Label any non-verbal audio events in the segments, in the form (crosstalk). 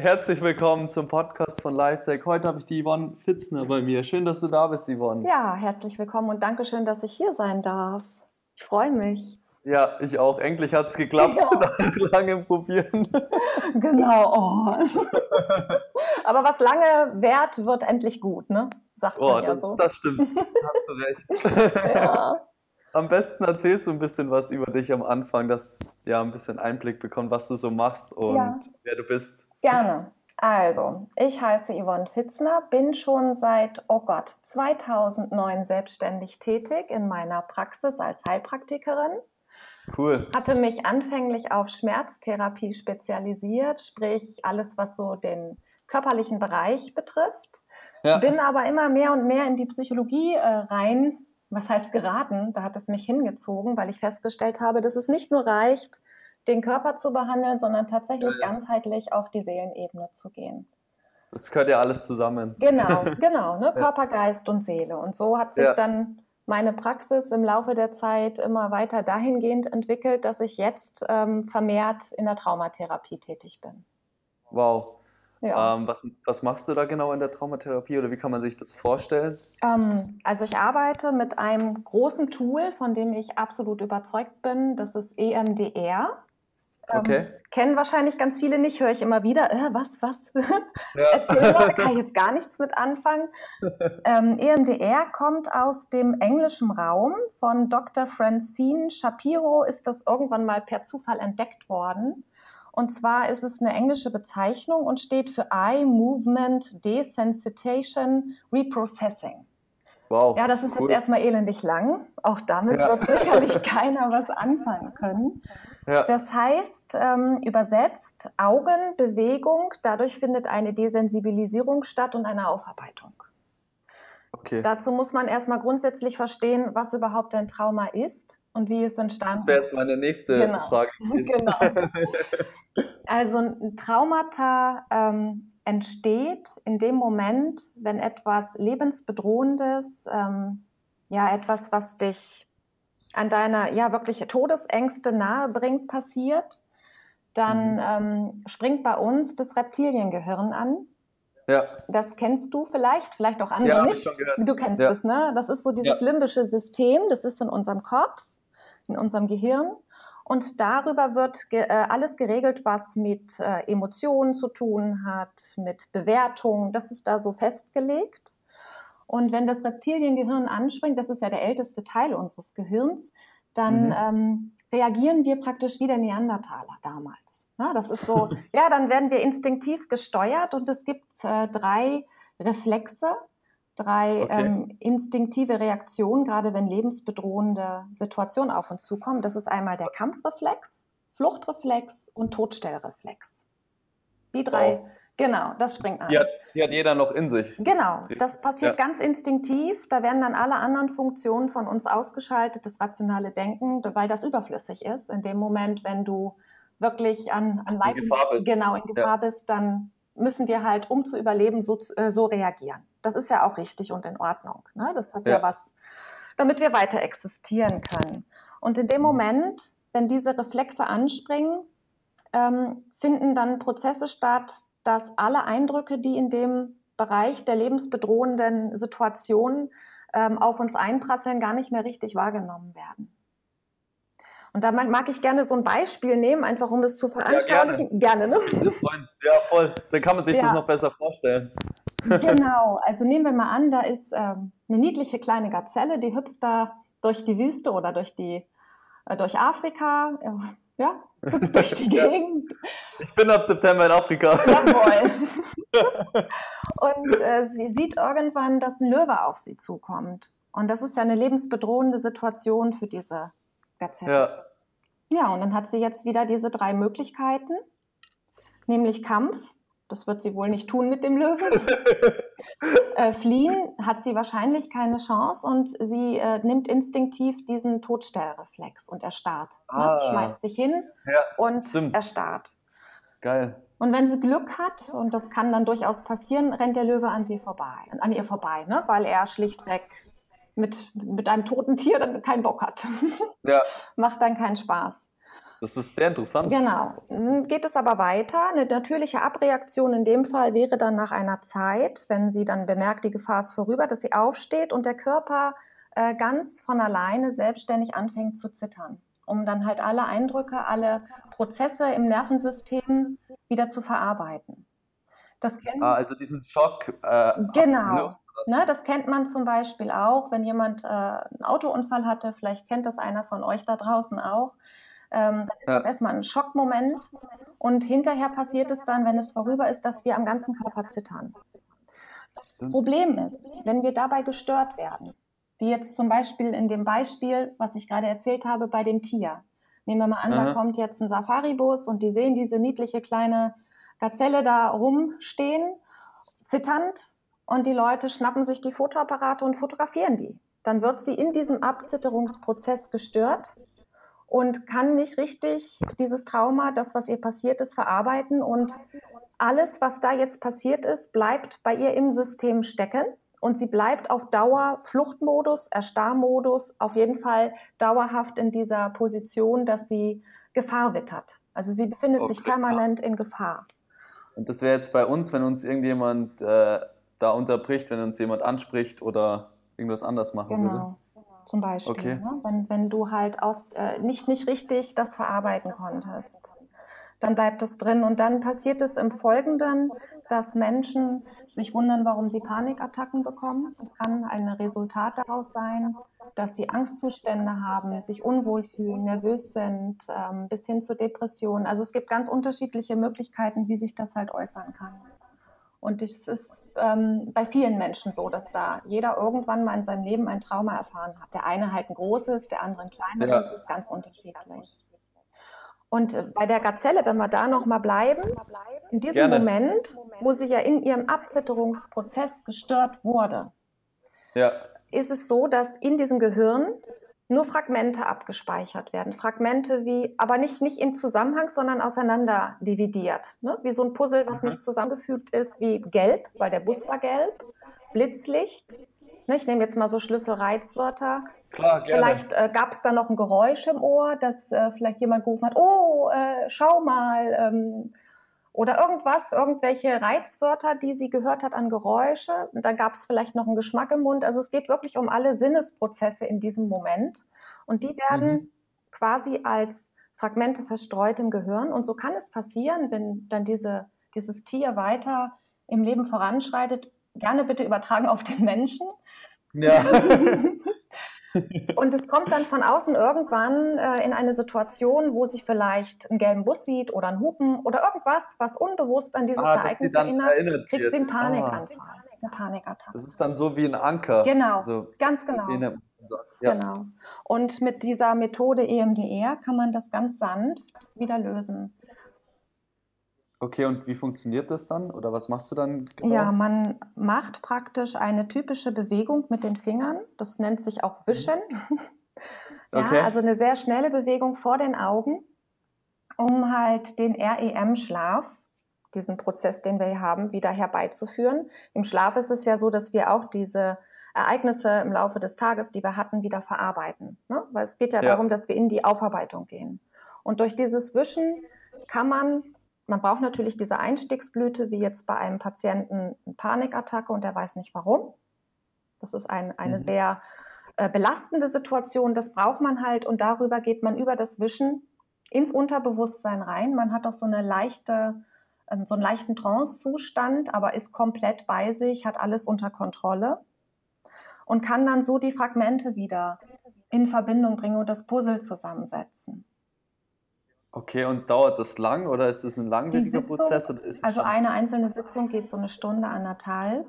Herzlich willkommen zum Podcast von LiveTech. Heute habe ich die Yvonne Fitzner bei mir. Schön, dass du da bist, Yvonne. Ja, herzlich willkommen und danke schön, dass ich hier sein darf. Ich freue mich. Ja, ich auch. Endlich hat es geklappt ja. (laughs) nach langem Probieren. (laughs) Genau. Oh. (laughs) Aber was lange währt, wird endlich gut, ne? Sagt oh, man ja das, so. Das stimmt. Hast du recht. Ja. Am besten erzählst du ein bisschen was über dich am Anfang, dass ja ein bisschen Einblick bekommt, was du so machst und ja. wer du bist. Gerne. Also, ich heiße Yvonne Fitzner, bin schon seit, oh Gott, 2009 selbstständig tätig in meiner Praxis als Heilpraktikerin. Cool. Hatte mich anfänglich auf Schmerztherapie spezialisiert, sprich alles, was so den körperlichen Bereich betrifft. Ja. Bin aber immer mehr und mehr in die Psychologie äh, rein, was heißt geraten, da hat es mich hingezogen, weil ich festgestellt habe, dass es nicht nur reicht, den Körper zu behandeln, sondern tatsächlich ja, ja. ganzheitlich auf die Seelenebene zu gehen. Das gehört ja alles zusammen. Genau, (laughs) genau, ne? Körper, Geist und Seele. Und so hat sich dann meine Praxis im Laufe der Zeit immer weiter dahingehend entwickelt, dass ich jetzt ähm, vermehrt in der Traumatherapie tätig bin. Wow. Ja. Ähm, was, was machst du da genau in der Traumatherapie oder wie kann man sich das vorstellen? Ähm, also ich arbeite mit einem großen Tool, von dem ich absolut überzeugt bin. Das ist EMDR. Ähm, okay. kennen wahrscheinlich ganz viele nicht, höre ich immer wieder, äh, was, was? (laughs) Ja. Erzähl mal, kann ich jetzt gar nichts mit anfangen. (laughs) ähm, EMDR kommt aus dem englischen Raum. Von Dr. Francine Shapiro ist das irgendwann mal per Zufall entdeckt worden. Und zwar ist es eine englische Bezeichnung und steht für Eye Movement Desensitization Reprocessing. Wow. Ja, das ist cool. jetzt erstmal elendig lang. Auch damit ja. wird sicherlich (laughs) keiner was anfangen können. Ja. Das heißt, ähm, übersetzt Augenbewegung, dadurch findet eine Desensibilisierung statt und eine Aufarbeitung. Okay. Dazu muss man erstmal grundsätzlich verstehen, was überhaupt ein Trauma ist und wie es entstanden ist. Das wäre jetzt meine nächste genau. Frage. (laughs) Genau. (laughs) Also ein Traumata ähm, entsteht in dem Moment, wenn etwas lebensbedrohendes, ähm, ja etwas, was dich an deiner ja wirklich Todesängste nahe bringt, passiert, dann mhm. ähm, springt bei uns das Reptiliengehirn an. Ja. Das kennst du vielleicht, vielleicht auch andere ja, nicht. Du kennst ja. es, ne? Das ist so dieses ja. limbische System, das ist in unserem Kopf, in unserem Gehirn. Und darüber wird ge äh, alles geregelt, was mit äh, Emotionen zu tun hat, mit Bewertungen. Das ist da so festgelegt. Und wenn das Reptiliengehirn anspringt, das ist ja der älteste Teil unseres Gehirns, dann mhm. ähm, reagieren wir praktisch wie der Neandertaler damals. Ja, das ist so, (laughs) ja, dann werden wir instinktiv gesteuert und es gibt äh, drei Reflexe, drei okay. ähm, instinktive Reaktionen, gerade wenn lebensbedrohende Situationen auf uns zukommen. Das ist einmal der Kampfreflex, Fluchtreflex und Todstellreflex. Die drei, wow. Genau, das springt an. Die hat, die hat, jeder noch in sich. Genau, das passiert ja. ganz instinktiv. Da werden dann alle anderen Funktionen von uns ausgeschaltet, das rationale Denken, weil das überflüssig ist. In dem Moment, wenn du wirklich an, an Leib, in Gefahr bist. Genau, in Gefahr ja. bist, dann müssen wir halt, um zu überleben, so, äh, so reagieren. Das ist ja auch richtig und in Ordnung. Ne? Das hat ja. ja was, damit wir weiter existieren können. Und in dem mhm. Moment, wenn diese Reflexe anspringen, ähm, finden dann Prozesse statt, dass alle Eindrücke, die in dem Bereich der lebensbedrohenden Situation ähm, auf uns einprasseln, gar nicht mehr richtig wahrgenommen werden. Und da mag ich gerne so ein Beispiel nehmen, einfach um es zu veranschaulichen. Ja, gerne. gerne ne? Ja, voll. Dann kann man sich ja. das noch besser vorstellen. Genau, also nehmen wir mal an, da ist ähm, eine niedliche kleine Gazelle, die hüpft da durch die Wüste oder durch, die, äh, durch Afrika. Äh, ja, (laughs) durch die Gegend. Ich bin ab September in Afrika. Jawohl. (laughs) Und äh, sie sieht irgendwann, dass ein Löwe auf sie zukommt. Und das ist ja eine lebensbedrohende Situation für diese Gazelle. Ja. Ja, und dann hat sie jetzt wieder diese drei Möglichkeiten, nämlich Kampf, das wird sie wohl nicht tun mit dem Löwen. (laughs) äh, fliehen hat sie wahrscheinlich keine Chance und sie äh, nimmt instinktiv diesen Todstellreflex und erstarrt. Ne? Ah. Ne? Schmeißt sich hin ja, und stimmt. erstarrt. Geil. Und wenn sie Glück hat, und das kann dann durchaus passieren, rennt der Löwe an sie vorbei, an ihr vorbei, ne? weil er schlichtweg mit, mit einem toten Tier dann keinen Bock hat. Ja. (laughs) Macht dann keinen Spaß. Das ist sehr interessant. Genau. Geht es aber weiter. Eine natürliche Abreaktion in dem Fall wäre dann nach einer Zeit, wenn sie dann bemerkt, die Gefahr ist vorüber, dass sie aufsteht und der Körper äh, ganz von alleine selbstständig anfängt zu zittern, um dann halt alle Eindrücke, alle Prozesse im Nervensystem wieder zu verarbeiten. Das kennt, ah, also diesen Schock. Äh, genau. Ne, das kennt man zum Beispiel auch, wenn jemand äh, einen Autounfall hatte. Vielleicht kennt das einer von euch da draußen auch. Ähm, dann ist ja. das erstmal ein Schockmoment und hinterher passiert es dann, wenn es vorüber ist, dass wir am ganzen Körper zittern. Das Problem ist, wenn wir dabei gestört werden, wie jetzt zum Beispiel in dem Beispiel, was ich gerade erzählt habe, bei dem Tier. Nehmen wir mal an, Aha. da kommt jetzt ein Safari-Bus und die sehen diese niedliche kleine Gazelle da rumstehen, zitternd, und die Leute schnappen sich die Fotoapparate und fotografieren die. Dann wird sie in diesem Abzitterungsprozess gestört und kann nicht richtig dieses Trauma, das, was ihr passiert ist, verarbeiten. Und alles, was da jetzt passiert ist, bleibt bei ihr im System stecken. Und sie bleibt auf Dauer Fluchtmodus, Erstarrmodus, auf jeden Fall dauerhaft in dieser Position, dass sie Gefahr wittert. Also sie befindet okay, sich permanent krass. in Gefahr. Und das wäre jetzt bei uns, wenn uns irgendjemand äh, da unterbricht, wenn uns jemand anspricht oder irgendwas anders machen genau. würde. Zum Beispiel. Okay. Ne? Wenn, wenn du halt aus, äh, nicht, nicht richtig das verarbeiten konntest, dann bleibt es drin. Und dann passiert es im Folgenden, dass Menschen sich wundern, warum sie Panikattacken bekommen. Es kann ein Resultat daraus sein, dass sie Angstzustände haben, sich unwohl fühlen, nervös sind, ähm, bis hin zu Depressionen. Also es gibt ganz unterschiedliche Möglichkeiten, wie sich das halt äußern kann. Und es ist ähm, bei vielen Menschen so, dass da jeder irgendwann mal in seinem Leben ein Trauma erfahren hat. Der eine halt ein großes, der andere ein kleineres, ja. ist ganz unterschiedlich. Und äh, bei der Gazelle, wenn wir da nochmal bleiben, in diesem Gerne. Moment, wo sie ja in ihrem Abzitterungsprozess gestört wurde, ja. ist es so, dass in diesem Gehirn nur Fragmente abgespeichert werden. Fragmente wie, aber nicht, nicht im Zusammenhang, sondern auseinander dividiert. Ne? Wie so ein Puzzle, was nicht zusammengefügt ist, wie gelb, weil der Bus war gelb, Blitzlicht. Ne? Ich nehme jetzt mal so Schlüsselreizwörter. Klar, gerne. Vielleicht äh, gab es da noch ein Geräusch im Ohr, dass äh, vielleicht jemand gerufen hat, oh, äh, schau mal, ähm, oder irgendwas, irgendwelche Reizwörter, die sie gehört hat an Geräusche. Und dann gab es vielleicht noch einen Geschmack im Mund. Also es geht wirklich um alle Sinnesprozesse in diesem Moment. Und die werden mhm. quasi als Fragmente verstreut im Gehirn. Und so kann es passieren, wenn dann diese, dieses Tier weiter im Leben voranschreitet, gerne bitte übertragen auf den Menschen. Ja. (laughs) Und es kommt dann von außen irgendwann äh, in eine Situation, wo sich vielleicht einen gelben Bus sieht oder ein Hupen oder irgendwas, was unbewusst an dieses ah, Ereignis erinnert, erinnert, kriegt sie einen Panikanfall, ah. eine Panikattacke. Das ist dann so wie ein Anker. Genau, so ganz genau. Ja. Genau. Und mit dieser Methode EMDR kann man das ganz sanft wieder lösen. Okay, und wie funktioniert das dann? Oder was machst du dann genau? Ja, man macht praktisch eine typische Bewegung mit den Fingern. Das nennt sich auch Wischen. (laughs) ja, okay. also eine sehr schnelle Bewegung vor den Augen, um halt den REM-Schlaf, diesen Prozess, den wir hier haben, wieder herbeizuführen. Im Schlaf ist es ja so, dass wir auch diese Ereignisse im Laufe des Tages, die wir hatten, wieder verarbeiten. Ne? Weil es geht ja, ja darum, dass wir in die Aufarbeitung gehen. Und durch dieses Wischen kann man man braucht natürlich diese Einstiegsblüte, wie jetzt bei einem Patienten eine Panikattacke und der weiß nicht warum. Das ist ein, eine mhm. sehr äh, belastende Situation. Das braucht man halt und darüber geht man über das Wischen ins Unterbewusstsein rein. Man hat auch so eine leichte, ähm, so einen leichten Trance-Zustand, aber ist komplett bei sich, hat alles unter Kontrolle und kann dann so die Fragmente wieder in Verbindung bringen und das Puzzle zusammensetzen. Okay, und dauert das lang oder ist es ein langwieriger Sitzung, Prozess? also eine einzelne Sitzung geht so eine Stunde, anderthalb.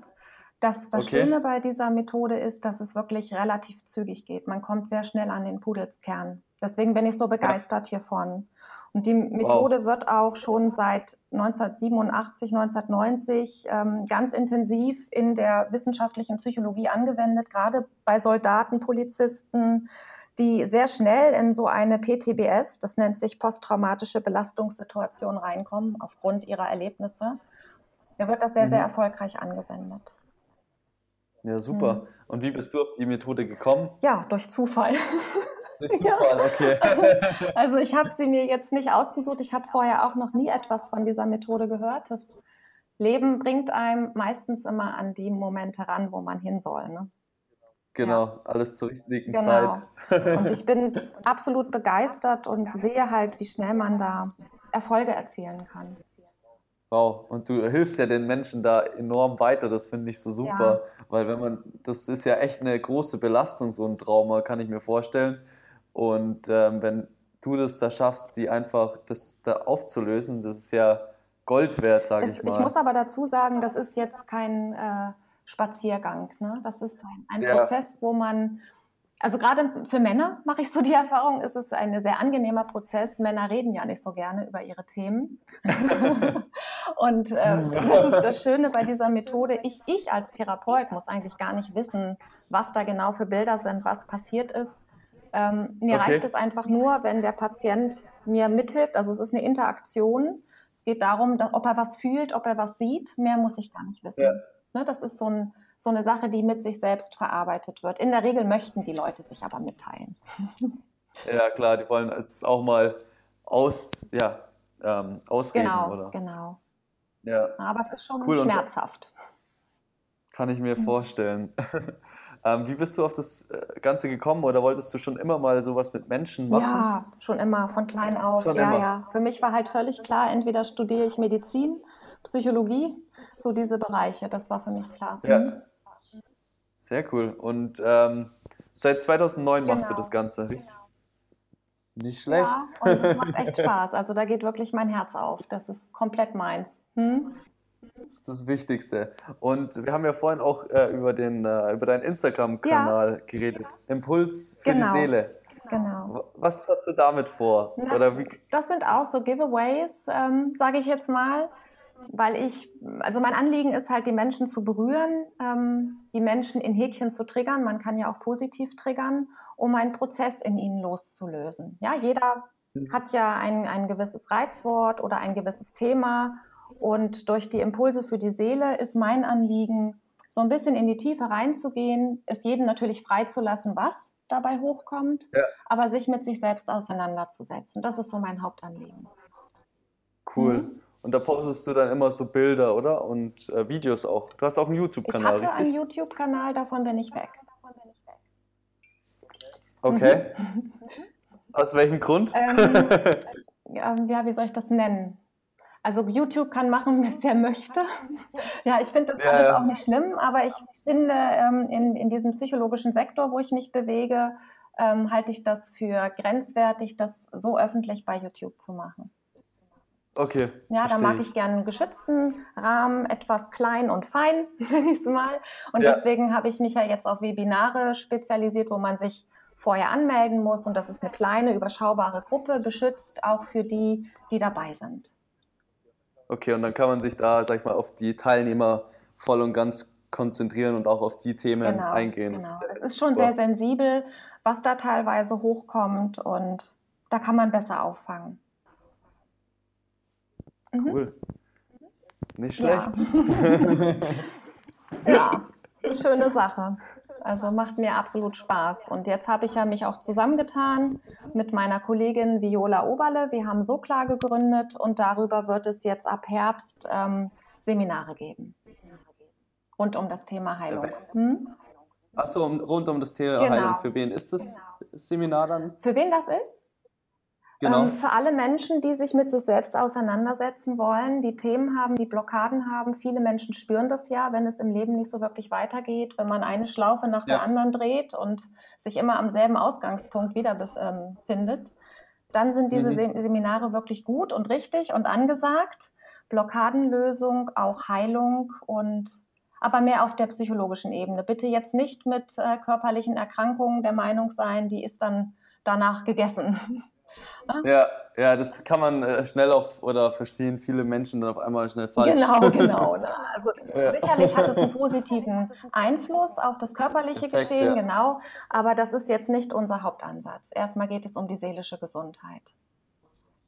Das, das okay. Schöne bei dieser Methode ist, dass es wirklich relativ zügig geht. Man kommt sehr schnell an den Pudelskern. Deswegen bin ich so begeistert ja. hiervon. Und die Methode wow. wird auch schon seit 1987, 1990 ähm, ganz intensiv in der wissenschaftlichen Psychologie angewendet, gerade bei Soldaten, Polizisten, die sehr schnell in so eine PTBS, das nennt sich posttraumatische Belastungssituation, reinkommen aufgrund ihrer Erlebnisse. Da wird das sehr, mhm. sehr erfolgreich angewendet. Ja, super. Mhm. Und wie bist du auf die Methode gekommen? Ja, durch Zufall. Durch (laughs) Zufall, ja. okay. (laughs) Also ich habe sie mir jetzt nicht ausgesucht. Ich habe vorher auch noch nie etwas von dieser Methode gehört. Das Leben bringt einem meistens immer an die Momente ran, wo man hin soll. Ne? Genau, ja. alles zur richtigen genau. Zeit. Und ich bin (laughs) absolut begeistert und sehe halt, wie schnell man da Erfolge erzielen kann. Wow, und du hilfst ja den Menschen da enorm weiter, das finde ich so super, ja. weil wenn man, das ist ja echt eine große Belastung, so ein Trauma, kann ich mir vorstellen. Und ähm, wenn du das da schaffst, die einfach das da aufzulösen, das ist ja Gold wert, sage ich mal. Ich muss aber dazu sagen, das ist jetzt kein äh, Spaziergang. Ne? Das ist ein, ein ja. Prozess, wo man, also gerade für Männer mache ich so die (laughs) Erfahrung, ist es ein sehr angenehmer Prozess. Männer reden ja nicht so gerne über ihre Themen. (laughs) Und äh, das ist das Schöne bei dieser Methode. Ich, ich als Therapeut muss eigentlich gar nicht wissen, was da genau für Bilder sind, was passiert ist. Ähm, mir okay. reicht es einfach nur, wenn der Patient mir mithilft. Also es ist eine Interaktion es geht darum, dass, ob er was fühlt, ob er was sieht. Mehr muss ich gar nicht wissen. Ja. Ne, das ist so, ein, so eine Sache, die mit sich selbst verarbeitet wird. In der Regel möchten die Leute sich aber mitteilen. (laughs) Ja, klar, die wollen es auch mal aus, ja, ähm, ausreden. Genau, oder? genau. Ja. Aber es ist schon cool schmerzhaft. Kann ich mir mhm. vorstellen. (laughs) Ähm, wie bist du auf das äh, Ganze gekommen oder wolltest du schon immer mal sowas mit Menschen machen? Ja, schon immer, von klein auf. Schon ja, immer. ja. Für mich war halt völlig klar, entweder studiere ich Medizin, Psychologie, so diese Bereiche, das war für mich klar. Ja. Mhm. Sehr cool. Und ähm, seit 2009 genau. machst du genau. das Ganze, richtig? Genau. Nicht schlecht. Ja, und es macht echt (laughs) Spaß. Also da geht wirklich mein Herz auf. Das ist komplett meins. Hm? Das ist das Wichtigste. Und wir haben ja vorhin auch äh, über, den, äh, über deinen Instagram-Kanal ja. geredet. Impuls für genau. die Seele. Genau. Was hast du damit vor? Na, Oder wie? Das sind auch so Giveaways, ähm, sage ich jetzt mal, weil ich, also mein Anliegen ist halt, die Menschen zu berühren, ähm, die Menschen in Häkchen zu triggern. Man kann ja auch positiv triggern, um einen Prozess in ihnen loszulösen. Ja, jeder mhm. hat ja ein, ein gewisses Reizwort oder ein gewisses Thema und durch die Impulse für die Seele ist mein Anliegen, so ein bisschen in die Tiefe reinzugehen, es jedem natürlich freizulassen, was dabei hochkommt, ja. aber sich mit sich selbst auseinanderzusetzen. Das ist so mein Hauptanliegen. Cool. Mhm. Und da postest du dann immer so Bilder, oder? Und äh, Videos auch. Du hast auch einen YouTube-Kanal, richtig? Ich hatte einen YouTube-Kanal, davon bin ich weg. Okay. Mhm. Aus welchem Grund? Ähm, (laughs) ja, wie soll ich das nennen? Also YouTube kann machen, (laughs) wer möchte. Ja, ich finde das ja, alles ja. auch nicht schlimm, aber ich finde, ähm, in, in diesem psychologischen Sektor, wo ich mich bewege, ähm, halte ich das für grenzwertig, das so öffentlich bei YouTube zu machen. Okay. Ja, da mag ich, gerne einen geschützten Rahmen, etwas klein und fein, (laughs) nenne ich es mal. Und ja. deswegen habe ich mich ja jetzt auf Webinare spezialisiert, wo man sich vorher anmelden muss. Und das ist eine kleine, überschaubare Gruppe, geschützt auch für die, die dabei sind. Okay, und dann kann man sich da, sag ich mal, auf die Teilnehmer voll und ganz konzentrieren und auch auf die Themen genau, eingehen. Genau. Es ist schon sehr sensibel, was da teilweise hochkommt und da kann man besser auffangen. Mhm. Cool. Nicht schlecht. Ja. (laughs) ja, ist eine schöne Sache. Also macht mir absolut Spaß. Und jetzt habe ich ja mich auch zusammengetan mit meiner Kollegin Viola Oberle. Wir haben Sokla gegründet und darüber wird es jetzt ab Herbst ähm, Seminare geben. Rund um das Thema Heilung. Hm? Achso, rund um das Thema genau. Heilung. Für wen ist das Seminar dann? Für wen das ist? Genau. Ähm, für alle Menschen, die sich mit sich selbst auseinandersetzen wollen, die Themen haben, die Blockaden haben. Viele Menschen spüren das ja, wenn es im Leben nicht so wirklich weitergeht, wenn man eine Schlaufe nach ja. der anderen dreht und sich immer am selben Ausgangspunkt wiederfindet. Ähm, Dann sind diese mhm. Seminare wirklich gut und richtig und angesagt. Blockadenlösung, auch Heilung und aber mehr auf der psychologischen Ebene. Bitte jetzt nicht mit äh, körperlichen Erkrankungen der Meinung sein, die ist dann danach gegessen. (laughs) Ja, ja, das kann man äh, schnell auch oder verstehen viele Menschen dann auf einmal schnell falsch. Genau, (laughs) genau. Ne? Also ja. sicherlich hat es einen (laughs) positiven Einfluss auf das körperliche Perfekt, Geschehen, ja. genau. Aber das ist jetzt nicht unser Hauptansatz. Erstmal geht es um die seelische Gesundheit.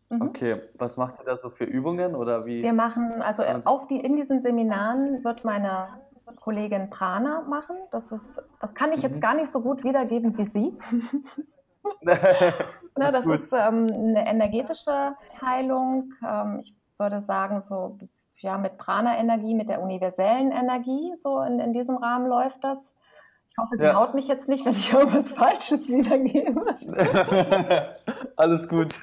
Mhm. Okay, was macht ihr da so für Übungen oder wie? Wir machen, also auf die, in diesen Seminaren wird meine Kollegin Prana machen. Das, ist, das kann ich jetzt mhm. gar nicht so gut wiedergeben wie Sie. (laughs) (laughs) Ne, das ist ähm, eine energetische Heilung. Ähm, ich würde sagen, so ja, mit Prana-Energie, mit der universellen Energie, so in, in diesem Rahmen läuft das. Ich hoffe, sie ja. haut mich jetzt nicht, wenn ich (laughs) irgendwas Falsches wiedergebe. (laughs) Alles gut.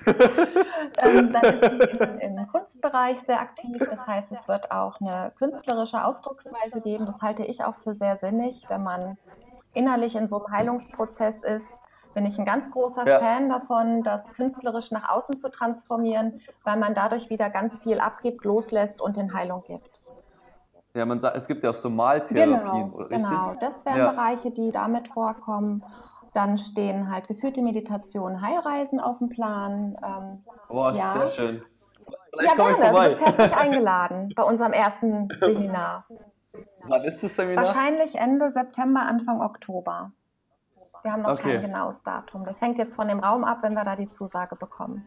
ähm, dann ist sie im, im, Kunstbereich sehr aktiv. Das heißt, es wird auch eine künstlerische Ausdrucksweise geben. Das halte ich auch für sehr sinnig, wenn man innerlich in so einem Heilungsprozess ist, bin ich ein ganz großer ja. Fan davon, das künstlerisch nach außen zu transformieren, weil man dadurch wieder ganz viel abgibt, loslässt und in Heilung gibt. Ja, man sagt, es gibt ja auch so Maltherapien, genau, richtig? Genau, das wären ja. Bereiche, die damit vorkommen. Dann stehen halt geführte Meditationen, Heilreisen auf dem Plan. Ähm, Boah, ja. sehr schön. Vielleicht ja, gerne. Du bist herzlich (laughs) eingeladen bei unserem ersten Seminar. Wann ist das Seminar? Wahrscheinlich Ende September, Anfang Oktober. Wir haben noch okay. kein genaues Datum. Das hängt jetzt von dem Raum ab, wenn wir da die Zusage bekommen.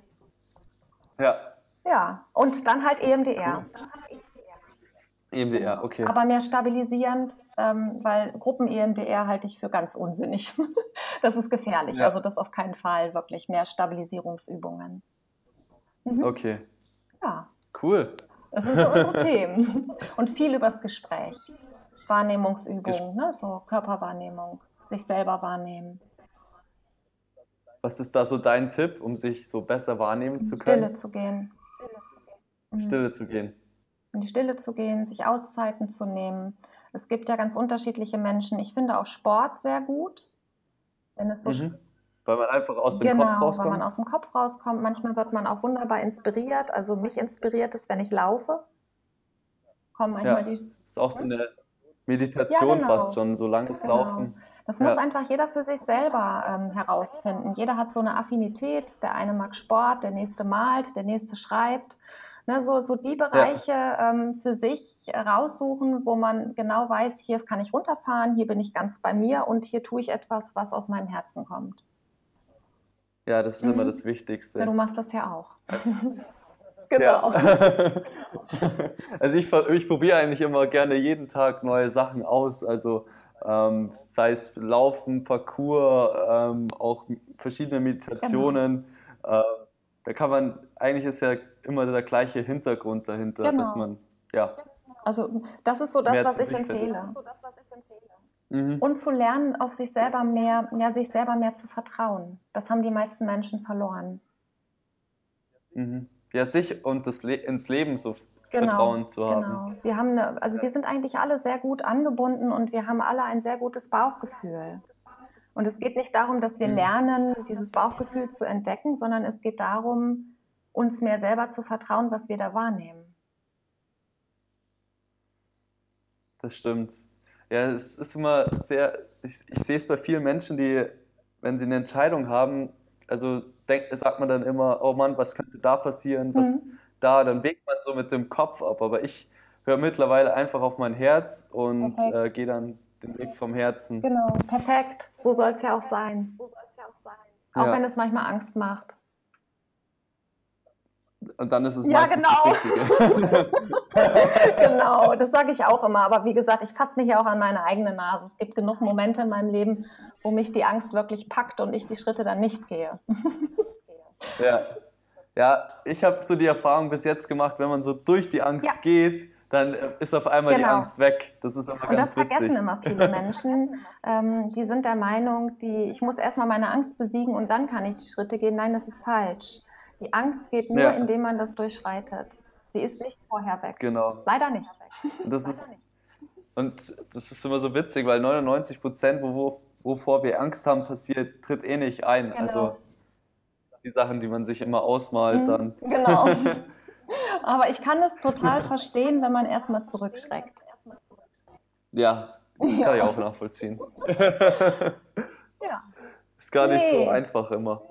Ja. Ja, und dann halt EMDR. EMDR, okay. Aber mehr stabilisierend, ähm, weil Gruppen-EMDR halte ich für ganz unsinnig. (laughs) das ist gefährlich. Ja. Also das auf keinen Fall wirklich mehr Stabilisierungsübungen. Mhm. Okay. Ja. Cool. Das sind so unsere Themen. Und viel übers Gespräch. Wahrnehmungsübungen, Ges ne? so Körperwahrnehmung sich selber wahrnehmen. Was ist da so dein Tipp, um sich so besser wahrnehmen zu können? Stille zu gehen. Mhm. Stille zu gehen. In die Stille zu gehen, sich Auszeiten zu nehmen. Es gibt ja ganz unterschiedliche Menschen. Ich finde auch Sport sehr gut. Wenn es so mhm. Weil man einfach aus dem genau, Kopf rauskommt. Weil man aus dem Kopf rauskommt. Manchmal wird man auch wunderbar inspiriert. Also mich inspiriert es, wenn ich laufe. Kommen manchmal ja, die. Das ist auch so eine Meditation ja, genau. fast schon, so langes genau. Laufen. Das muss ja. einfach jeder für sich selber ähm, herausfinden. Jeder hat so eine Affinität. Der eine mag Sport, der nächste malt, der nächste schreibt. Ne, so, so die Bereiche ja. ähm, für sich raussuchen, wo man genau weiß, hier kann ich runterfahren, hier bin ich ganz bei mir und hier tue ich etwas, was aus meinem Herzen kommt. Ja, das ist mhm. immer das Wichtigste. Ja, du machst das ja auch. (laughs) genau. (laughs) also ich, ich probiere eigentlich immer gerne jeden Tag neue Sachen aus. Also ähm, sei es Laufen, Parcours, ähm, auch verschiedene Meditationen. Genau. Äh, da kann man, eigentlich ist ja immer der gleiche Hintergrund dahinter, genau. dass man, ja. Also das ist so das, was ich empfehle. Mhm. Und zu lernen, auf sich selber mehr, ja, sich selber mehr zu vertrauen. Das haben die meisten Menschen verloren. Mhm. Ja, sich und das Le ins Leben so genau, Vertrauen zu haben. Genau. Wir haben eine, also wir sind eigentlich alle sehr gut angebunden und wir haben alle ein sehr gutes Bauchgefühl. Und es geht nicht darum, dass wir mhm. lernen, dieses Bauchgefühl zu entdecken, sondern es geht darum, uns mehr selber zu vertrauen, was wir da wahrnehmen. Das stimmt. Ja, es ist immer sehr, ich, ich sehe es bei vielen Menschen, die, wenn sie eine Entscheidung haben, also denk, sagt man dann immer, oh Mann, was könnte da passieren, was, mhm da, dann wägt man so mit dem Kopf ab. Aber ich höre mittlerweile einfach auf mein Herz und äh, gehe dann den Weg vom Herzen. Genau, perfekt. So soll es ja auch sein. So ja auch, sein. auch ja. wenn es manchmal Angst macht. Und dann ist es ja, meistens (laughs) (laughs) genau. das Richtige. genau, das sage ich auch immer. Aber wie gesagt, ich fasse mich ja auch an meine eigene Nase. Es gibt genug Momente in meinem Leben, wo mich die Angst wirklich packt und ich die Schritte dann nicht gehe. ja, ja, ich habe so die Erfahrung bis jetzt gemacht, wenn man so durch die Angst ja. geht, dann ist auf einmal genau. die Angst weg. Das ist immer Und ganz das vergessen immer viele Menschen. ähm, die sind der Meinung, die, ich muss erstmal meine Angst besiegen und dann kann ich die Schritte gehen. Nein, das ist falsch. Die Angst geht nur, ja. indem man das durchschreitet. Sie ist nicht vorher weg. Genau. Leider nicht. Und das ist, und das ist immer so witzig, weil 99 Prozent, wovor wir Angst haben, passiert, tritt eh nicht ein. Genau. Also die Sachen, die man sich immer ausmalt mhm, dann. Genau. (laughs) Aber ich kann es total verstehen, wenn man erstmal zurückschreckt. Ja, das kann ja. ich auch nachvollziehen. (laughs) ja. (laughs) Ist gar nicht nee. so einfach immer.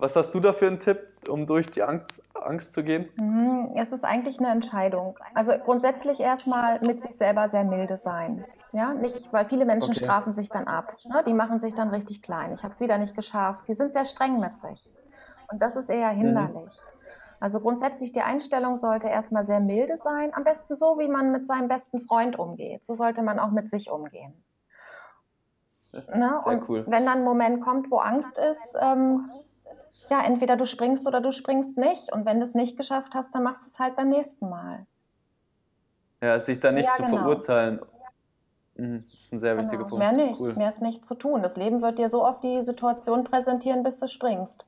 Was hast du da für einen Tipp, um durch die Angst, Angst zu gehen? Mhm, es ist eigentlich eine Entscheidung. Also grundsätzlich erstmal mit sich selber sehr milde sein. Ja, nicht, weil viele Menschen okay. strafen sich dann ab. Ne? Die machen sich dann richtig klein. Ich habe es wieder nicht geschafft. Die sind sehr streng mit sich. Und das ist eher mhm. hinderlich. Also grundsätzlich die Einstellung sollte erstmal sehr milde sein, am besten so, wie man mit seinem besten Freund umgeht. So sollte man auch mit sich umgehen. Ne? Und cool. wenn dann ein Moment kommt, wo Angst ist, ähm, ja, entweder du springst oder du springst nicht. Und wenn du es nicht geschafft hast, dann machst du es halt beim nächsten Mal. Ja, sich da nicht ja, zu genau. verurteilen. Mhm, das ist ein sehr genau. wichtiger Punkt. Mehr nicht, cool. mehr ist nicht zu tun. Das Leben wird dir so oft die Situation präsentieren, bis du springst.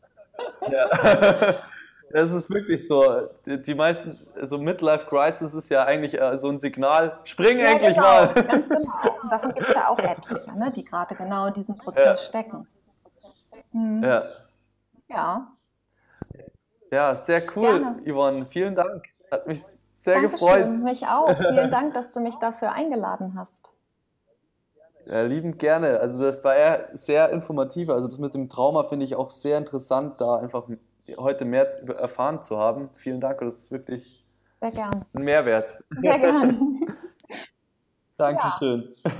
(laughs) ja. (laughs) Das ist wirklich so. Die, meisten, so Midlife Crisis ist ja eigentlich äh, so ein Signal, spring ja, endlich genau, mal. Ganz genau. Und davon gibt es ja auch etliche, ne, die gerade genau in diesem Prozess ja. stecken. Mhm. Ja. Ja. Ja, sehr cool, Gerne. Yvonne. Vielen Dank. Hat mich sehr Dankeschön, gefreut. Mich auch. Vielen Dank, dass du mich dafür eingeladen hast. Ja, liebend gerne. Also das war eher sehr informativ. Also das mit dem Trauma finde ich auch sehr interessant, da einfach heute mehr erfahren zu haben. Vielen Dank. Das ist wirklich sehr gern. ein Mehrwert. Sehr gern. Dankeschön. Ja.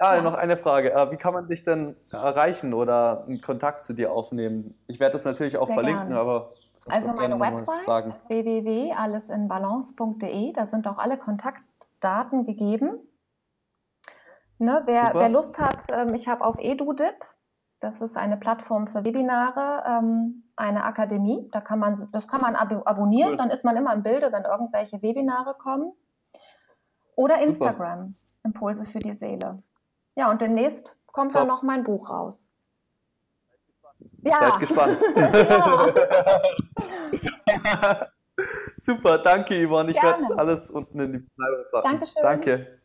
ah, noch eine Frage. Äh, wie kann man dich denn erreichen oder einen Kontakt zu dir aufnehmen? Ich werde das natürlich auch Sehr verlinken, gern. aber also meine Website www.allesinbalance.de, da sind auch alle Kontaktdaten gegeben. Ne, wer, wer, Lust hat, ähm, ich habe auf EduDip, das ist eine Plattform für Webinare, ähm, eine Akademie. Da kann man, das kann man abonnieren, cool. dann ist man immer im Bilde, wenn irgendwelche Webinare kommen. Oder Instagram, Super. Impulse für die Seele. Ja, und demnächst kommt Top. dann noch mein Buch raus. Ja. Seid gespannt. (laughs) Super, danke Yvonne. Ich werde alles unten in die Beschreibung packen. Dankeschön. Danke.